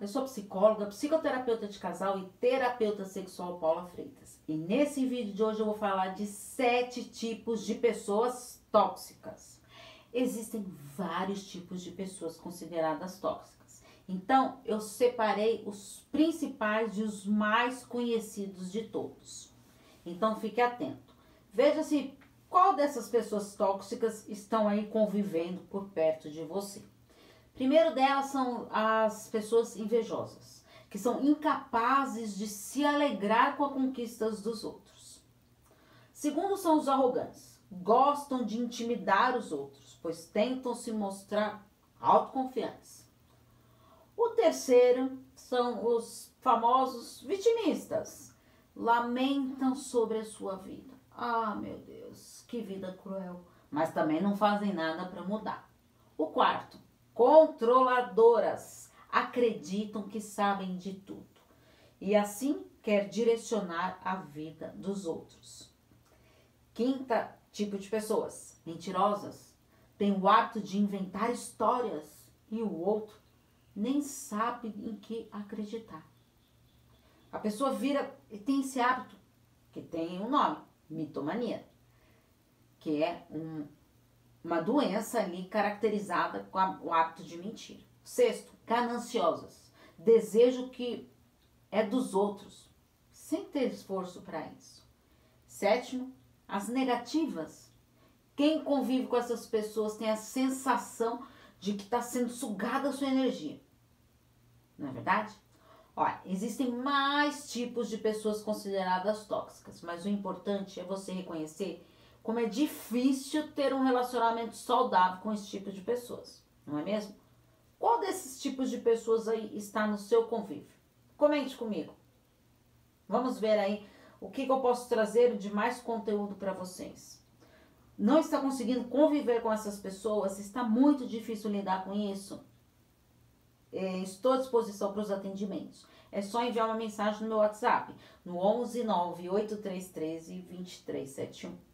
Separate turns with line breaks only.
Eu sou psicóloga, psicoterapeuta de casal e terapeuta sexual Paula Freitas. E nesse vídeo de hoje eu vou falar de sete tipos de pessoas tóxicas. Existem vários tipos de pessoas consideradas tóxicas. Então, eu separei os principais e os mais conhecidos de todos. Então, fique atento. Veja se qual dessas pessoas tóxicas estão aí convivendo por perto de você. Primeiro delas são as pessoas invejosas, que são incapazes de se alegrar com as conquistas dos outros. Segundo são os arrogantes, gostam de intimidar os outros, pois tentam se mostrar autoconfiantes. O terceiro são os famosos vitimistas, lamentam sobre a sua vida. Ah, meu Deus, que vida cruel, mas também não fazem nada para mudar. O quarto, controladoras, acreditam que sabem de tudo e assim quer direcionar a vida dos outros. Quinta tipo de pessoas, mentirosas, tem o hábito de inventar histórias e o outro nem sabe em que acreditar. A pessoa vira e tem esse hábito que tem um nome, mitomania, que é um uma doença ali caracterizada com a, o hábito de mentir. Sexto, gananciosas. Desejo que é dos outros, sem ter esforço para isso. Sétimo, as negativas. Quem convive com essas pessoas tem a sensação de que está sendo sugada a sua energia. Não é verdade? Olha, existem mais tipos de pessoas consideradas tóxicas, mas o importante é você reconhecer como é difícil ter um relacionamento saudável com esse tipo de pessoas, não é mesmo? Qual desses tipos de pessoas aí está no seu convívio? Comente comigo. Vamos ver aí o que, que eu posso trazer de mais conteúdo para vocês. Não está conseguindo conviver com essas pessoas? Está muito difícil lidar com isso? É, estou à disposição para os atendimentos. É só enviar uma mensagem no meu WhatsApp, no 11 9 8313 2371.